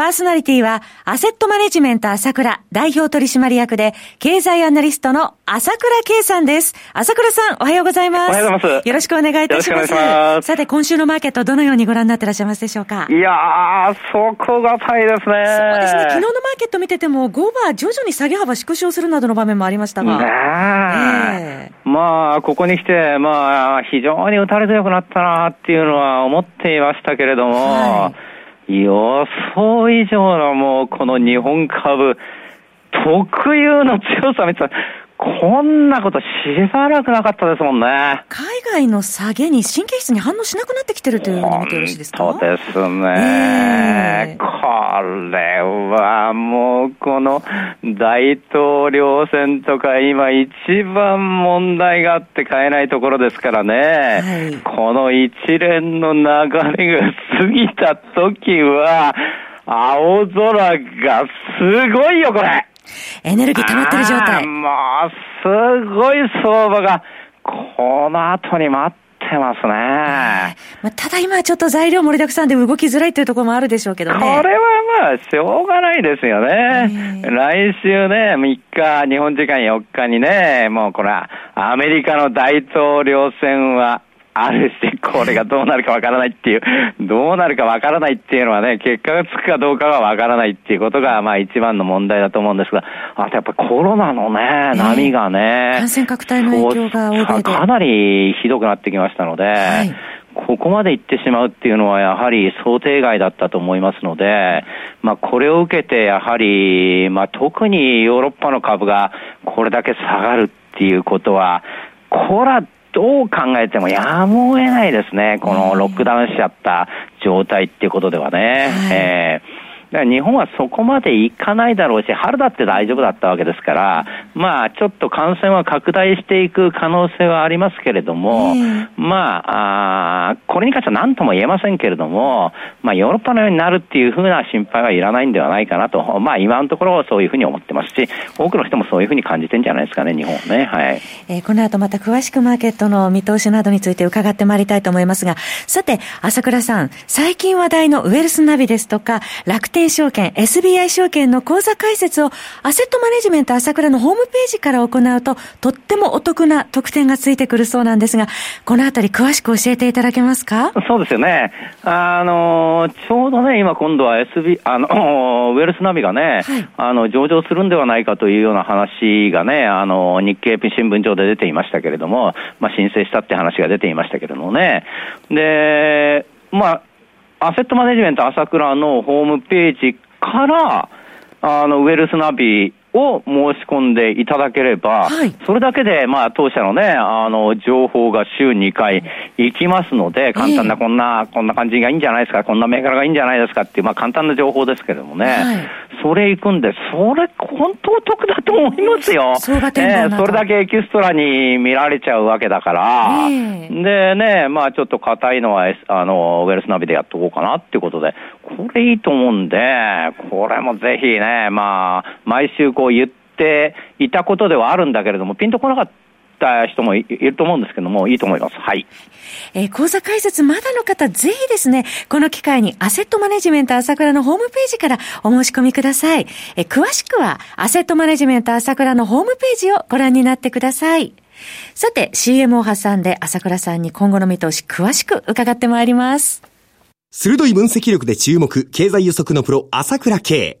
パーソナリティは、アセットマネジメント朝倉代表取締役で、経済アナリストの朝倉圭さんです。朝倉さん、おはようございます。おはようございます。よろしくお願いいたします。ますさて、今週のマーケット、どのようにご覧になってらっしゃいますでしょうか？いやー、そこがたいですね。そうですね。昨日のマーケット見てても、5は徐々に下げ幅縮小するなどの場面もありましたが。ねえー、まあ、ここに来て、まあ、非常に打たれ強くなったなっていうのは思っていましたけれども、はい予想以上のもうこの日本株、特有の強さみたいな。こんなことしばらくなかったですもんね。海外の下げに神経質に反応しなくなってきてるというふうに見てよろしいですか？そうですね、えー、これはもうこの大統領選とか今一番問題があって買えないところですからね。はい、この一連の流れが過ぎた時は、青空がすごいよ、これ。エネルギー溜まってる状態。もう、すごい相場が、この後に待ってますね。まあ、ただ今ちょっと材料盛りだくさんで動きづらいというところもあるでしょうけどね。これはまあ、しょうがないですよね。来週ね、3日、日本時間4日にね、もうこれは、アメリカの大統領選は、あるし、これがどうなるかわからないっていう、どうなるかわからないっていうのはね、結果がつくかどうかはわからないっていうことが、まあ一番の問題だと思うんですが、あとやっぱコロナのね、波がね、感染拡大の影響が欧米で。かなりひどくなってきましたので、はい。ここまで行ってしまうっていうのはやはり想定外だったと思いますので、まあこれを受けてやはり、まあ特にヨーロッパの株がこれだけ下がるっていうことは、これはどう考えてもやむを得ないですね。このロックダウンしちゃった状態っていうことではね。はい、えーだから日本はそこまでいかないだろうし、春だって大丈夫だったわけですから、まあ、ちょっと感染は拡大していく可能性はありますけれども、まああ、これに関しては何とも言えませんけれども、まあ、ヨーロッパのようになるっていうふうな心配はいらないんではないかなと、まあ、今のところそういうふうに思ってますし、多くの人もそういうふうに感じてんじゃないですかね、日本はね。はい。えー、この後また詳しくマーケットの見通しなどについて伺ってまいりたいと思いますが、さて、朝倉さん、最近話題のウェルスナビですとか、楽天天証券、SBI 証券の口座開設をアセットマネジメント朝倉のホームページから行うと、とってもお得な特典がついてくるそうなんですが、このあたり詳しく教えていただけますか？そうですよね。あの、ちょうどね、今今度は SB、あの、ウェルスナビがね、はい、あの、上場するんではないかというような話がね、あの、日経新聞上で出ていましたけれども、まあ、申請したって話が出ていましたけれどもね。で、まあ、アセットマネジメント朝倉のホームページから、あの、ウェルスナビを申し込んでいただければ、はい、それだけで、まあ、当社のね、あの、情報が週2回行きますので、簡単な、こんな、こんな感じがいいんじゃないですか、こんな銘柄がいいんじゃないですかっていう、まあ、簡単な情報ですけれどもね、はい、それ行くんで、それ、本当得だと思いますよ。そえー、それだけエキストラに見られちゃうわけだから、でね、まあ、ちょっと硬いのは、あの、ウェルスナビでやっとこうかなっていうことで、これいいと思うんで、これもぜひね、まあ、毎週こう言っていたことではあるんだけれども、ピンとこなかった人もいると思うんですけども、いいと思います。はい。えー、講座解説まだの方、ぜひですね、この機会にアセットマネジメント朝倉のホームページからお申し込みください。えー、詳しくは、アセットマネジメント朝倉のホームページをご覧になってください。さて、CM を挟んで朝倉さんに今後の見通し詳しく伺ってまいります。鋭い分析力で注目、経済予測のプロ、朝倉慶。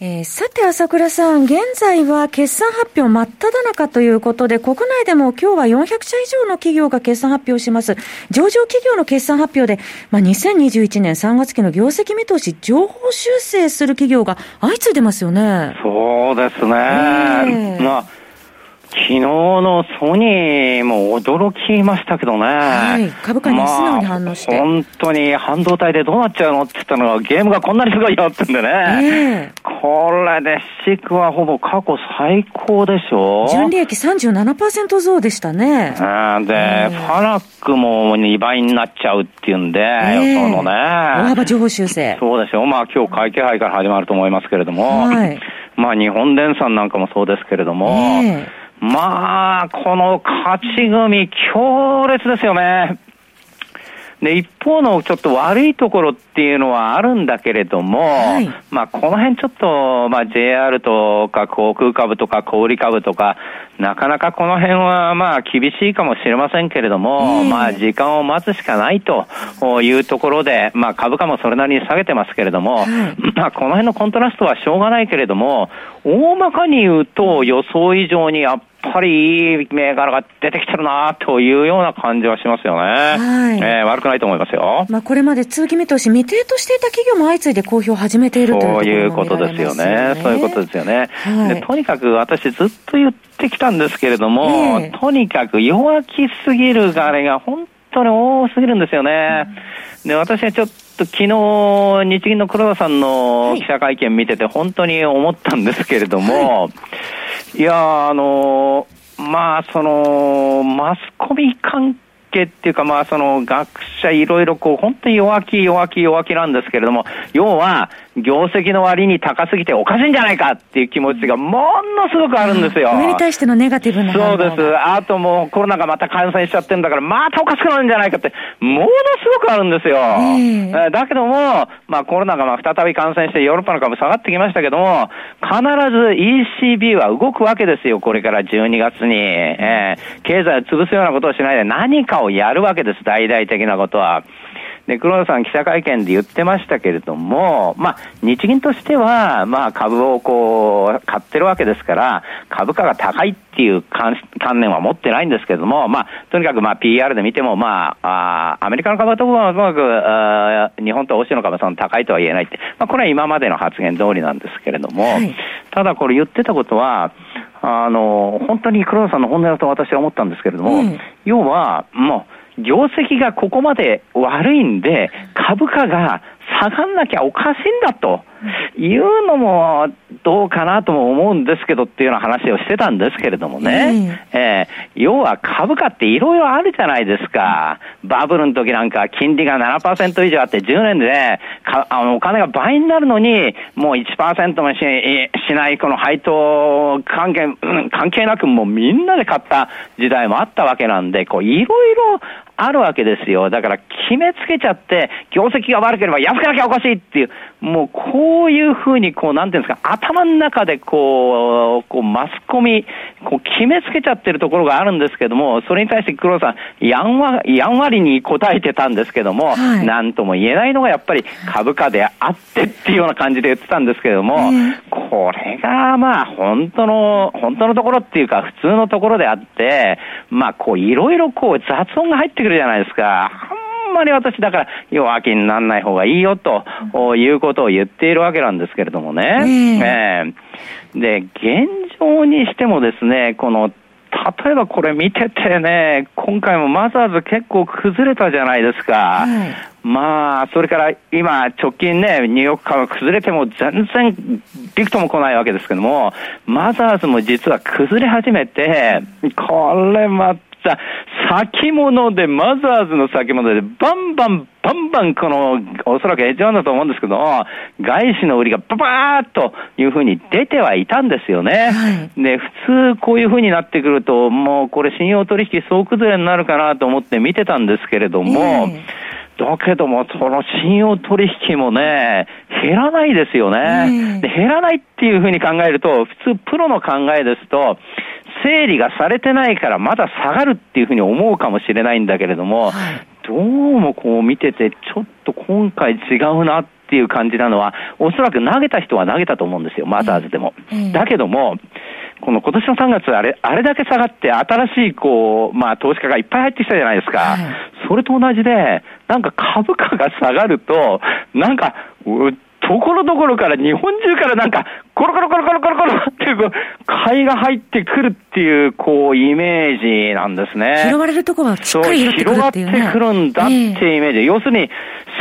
えー、さて、朝倉さん、現在は決算発表真っ只中ということで、国内でも今日は400社以上の企業が決算発表します。上場企業の決算発表で、まあ、2021年3月期の業績見通し、情報修正する企業が相次いでますよね。そうですね。えー、まあ昨日のソニーも驚きましたけどね。はい、株価に素直に反応して、まあ、本当に半導体でどうなっちゃうのって言ったのがゲームがこんなにすごいよってんでね。えー、これでシクはほぼ過去最高でしょ。純利益37%増でしたね。うん、で、えー、ファナックも2倍になっちゃうっていうんで、えー、予想のね。大幅情報修正。そうでしょ。まあ今日会計杯から始まると思いますけれども。はい。まあ日本電産なんかもそうですけれども。えーまあ、この勝ち組、強烈ですよね。で、一方のちょっと悪いところっていうのはあるんだけれども、はい、まあ、この辺ちょっと、まあ、JR とか航空株とか小売株とか、なかなかこの辺はまあ厳しいかもしれませんけれども、まあ時間を待つしかないというところで、まあ株価もそれなりに下げてますけれども、まあこの辺のコントラストはしょうがないけれども、大まかに言うと予想以上にやっぱりいい銘柄が出てきてるなというような感じはしますよね。はい。えー、悪くないと思いますよ。まあこれまで通期見通し未定としていた企業も相次いで公表を始めているということですよね。そういうことですよね。はい、でとにかく私ずっと言ってきたんですけれども、えー、とにかく弱気すぎるがあれが本当に多すぎるんですよね。で、私はちょっと昨日、日銀の黒田さんの記者会見見てて本当に思ったんですけれども、はい、いや、あの、まあ、その、マスコミ関係っていうか、まあ、その学者いろいろこう、本当に弱気弱気弱気なんですけれども、要は、業績の割に高すぎておかしいんじゃないかっていう気持ちがものすごくあるんですよ。上に対してのネガティブなそうです。あともうコロナがまた感染しちゃってるんだから、またおかしくなるんじゃないかって、ものすごくあるんですよ。えー、だけども、まあコロナがまあ再び感染してヨーロッパの株下がってきましたけども、必ず ECB は動くわけですよ、これから12月に。えー、経済を潰すようなことをしないで何かをやるわけです、大々的なことは。で、黒田さん記者会見で言ってましたけれども、まあ、日銀としては、まあ、株をこう、買ってるわけですから、株価が高いっていう観念は持ってないんですけれども、まあ、とにかくまあ、PR で見ても、まあ、あアメリカの株はともかく、あ日本と欧州の株はその高いとは言えないって、まあ、これは今までの発言通りなんですけれども、はい、ただこれ言ってたことは、あの、本当に黒田さんの本音だと私は思ったんですけれども、うん、要は、もう、業績がここまで悪いんで、株価が下がんなきゃおかしいんだと。いうのもどうかなとも思うんですけどっていうような話をしてたんですけれどもね、えー、えー、要は株価っていろいろあるじゃないですか。バブルの時なんか金利が7%以上あって10年で、かあのお金が倍になるのにもう1%もししないこの配当関係、関係なくもうみんなで買った時代もあったわけなんで、こういろいろあるわけですよ。だから決めつけちゃって、業績が悪ければ安くなきゃおかしいっていう、もうこういうふうに、こう、なんていうんですか、頭の中でこう、こう、マスコミ、こう、決めつけちゃってるところがあるんですけども、それに対して黒田さん、やんわ、やんわりに答えてたんですけども、はい、なんとも言えないのがやっぱり株価であってっていうような感じで言ってたんですけれども、これがまあ、本当の、本当のところっていうか、普通のところであって、まあ、こう、いろいろこう、雑音が入ってくるじゃないですか。あんまり私だから弱気にならない方がいいよと、いうことを言っているわけなんですけれどもね。えー、で、現状にしてもですね、この例えばこれ見ててね、今回もマザーズ結構崩れたじゃないですか。はい、まあ、それから今、直近ね、ニューヨーク株が崩れても全然びくとも来ないわけですけども、マザーズも実は崩れ始めて、これまた、先物で、マザーズの先物で、バンバン、バンバン、この、おそらくエッジワンだと思うんですけど、外資の売りがババーッというふうに出てはいたんですよね。はい、で、普通こういうふうになってくると、もうこれ信用取引総崩れになるかなと思って見てたんですけれども、えーだけども、その信用取引もね、減らないですよね。で減らないっていうふうに考えると、普通プロの考えですと、整理がされてないからまだ下がるっていうふうに思うかもしれないんだけれども、はい、どうもこう見てて、ちょっと今回違うなっていう感じなのは、おそらく投げた人は投げたと思うんですよ、マザーズでも。だけども、この今年の3月あれ、あれだけ下がって、新しい、こう、まあ、投資家がいっぱい入ってきたじゃないですか。はい、それと同じで、なんか株価が下がると、なんか、ところどころから日本中からなんか、コロコロコロコロコロコロっていう、買いが入ってくるっていう、こう、イメージなんですね。広がれるところはしっかり広がってくるんだっていうイメージ。えー、要するに、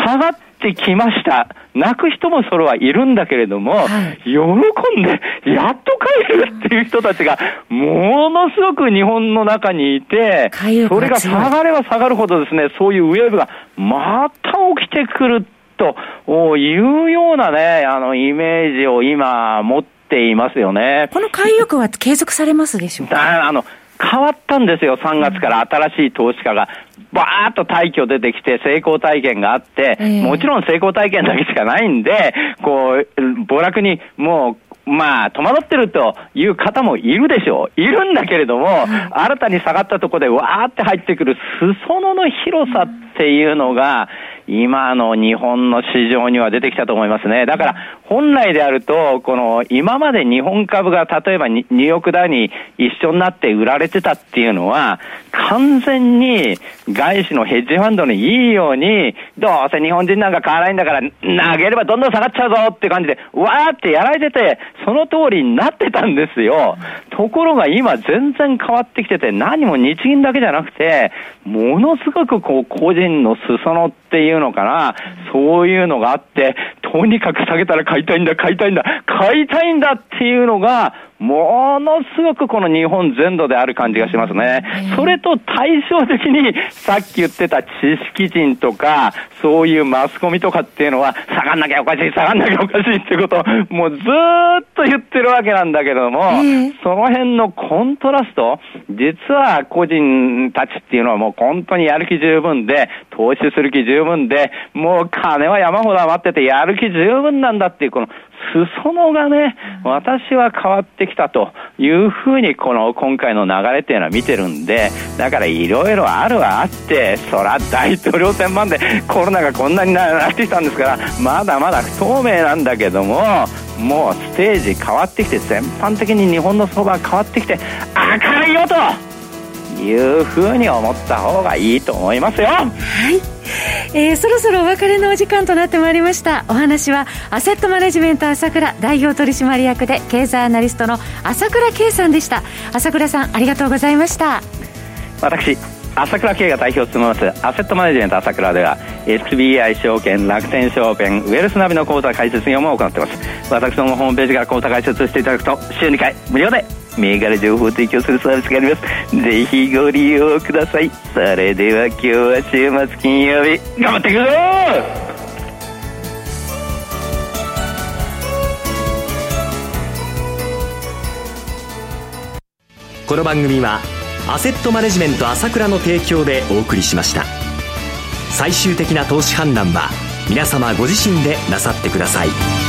下がってきました。泣く人もそれはいるんだけれども、はい、喜んで、やっと帰るっていう人たちが、ものすごく日本の中にいて、それが下がれば下がるほどですね、そういうウェーブがまた起きてくるというようなね、あの、イメージを今持っていますよね。この買い欲は継続されますでしょうか？あの、変わったんですよ、3月から新しい投資家が。ばーっと退去出てきて成功体験があって、もちろん成功体験だけしかないんで、こう、暴落にもうまあ、戸惑ってるという方もいるでしょう。いるんだけれども、新たに下がったところでわーって入ってくる裾野の広さっていうのが、今の日本の市場には出てきたと思いますね。だから、本来であると、この、今まで日本株が例えばニューヨークダウに一緒になって売られてたっていうのは、完全に外資のヘッジファンドにいいように、どうせ日本人なんか買わないんだから、投げればどんどん下がっちゃうぞって感じで、わーってやられてて、その通りになってたんですよ。ところが今全然変わってきてて、何も日銀だけじゃなくて、ものすごくこう、個人の裾野っていうのかな、そういうのがあって、とにかく下げたら買いたいんだ、買いたいんだ、買いたいんだっていうのが、ものすごくこの日本全土である感じがしますね。それと対照的に、さっき言ってた知識人とか、そういうマスコミとかっていうのは、下がんなきゃおかしい、下がんなきゃおかしいってことを、もうずーっと言ってるわけなんだけども、その辺のコントラスト、実は個人たちっていうのはもう本当にやる気十分で、投資する気十分で、もう金は山ほど余っててやる気十分なんだっていう、この裾野がね、私は変わってきたというふうに、この今回の流れっていうのは見てるんで、だからいろいろあるはあって、そら大統領選までコロナがこんなになってきたんですから、まだまだ不透明なんだけども、もうステージ変わってきて、全般的に日本の相場変わってきて、明るいよというふうに思った方がいいと思いますよ。はい。えー、そろそろお別れのお時間となってまいりましたお話はアセットマネジメント朝倉代表取締役で経済アナリストの朝倉圭さんでした朝倉さんありがとうございました私朝倉慶が代表を務めますアセットマネジメント朝倉では SBI 証券楽天証券ウェルスナビの口座開設業務を行っています私のホームページから口座開設していただくと週2回無料で銘柄情報提供するサービスがあります。ぜひご利用ください。それでは今日は週末金曜日。頑張っていくぞこの番組はアセットマネジメント朝倉の提供でお送りしました。最終的な投資判断は皆様ご自身でなさってください。